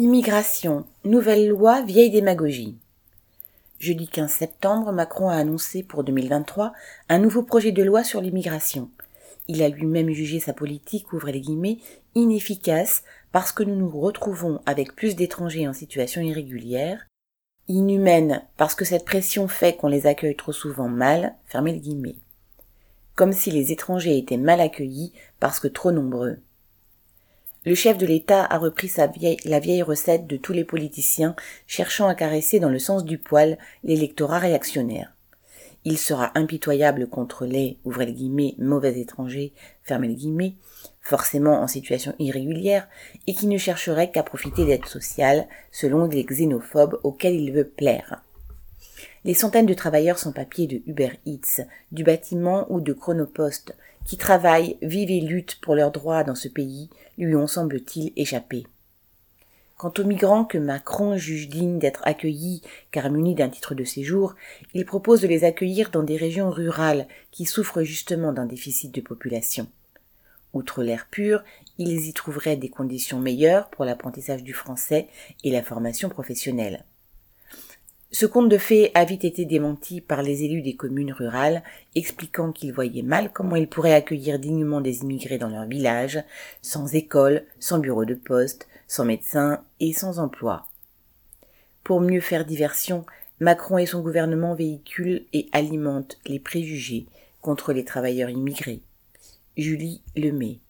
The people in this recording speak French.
Immigration, nouvelle loi, vieille démagogie. Jeudi 15 septembre, Macron a annoncé pour 2023 un nouveau projet de loi sur l'immigration. Il a lui-même jugé sa politique, ouvrez les guillemets, inefficace parce que nous nous retrouvons avec plus d'étrangers en situation irrégulière, inhumaine parce que cette pression fait qu'on les accueille trop souvent mal, fermez les guillemets. Comme si les étrangers étaient mal accueillis parce que trop nombreux. Le chef de l'État a repris la vieille recette de tous les politiciens cherchant à caresser dans le sens du poil l'électorat réactionnaire. Il sera impitoyable contre les, ouvrez les guillemets, mauvais étrangers, fermez les guillemets, forcément en situation irrégulière, et qui ne chercherait qu'à profiter d'aides sociales, selon les xénophobes auxquels il veut plaire. Les centaines de travailleurs sans papier de Uber Eats, du bâtiment ou de Chronopost, qui travaillent, vivent et luttent pour leurs droits dans ce pays, lui ont, semble-t-il, échappé. Quant aux migrants que Macron juge dignes d'être accueillis car munis d'un titre de séjour, il propose de les accueillir dans des régions rurales qui souffrent justement d'un déficit de population. Outre l'air pur, ils y trouveraient des conditions meilleures pour l'apprentissage du français et la formation professionnelle. Ce conte de fées a vite été démenti par les élus des communes rurales, expliquant qu'ils voyaient mal comment ils pourraient accueillir dignement des immigrés dans leur village, sans école, sans bureau de poste, sans médecin et sans emploi. Pour mieux faire diversion, Macron et son gouvernement véhiculent et alimentent les préjugés contre les travailleurs immigrés. Julie Lemay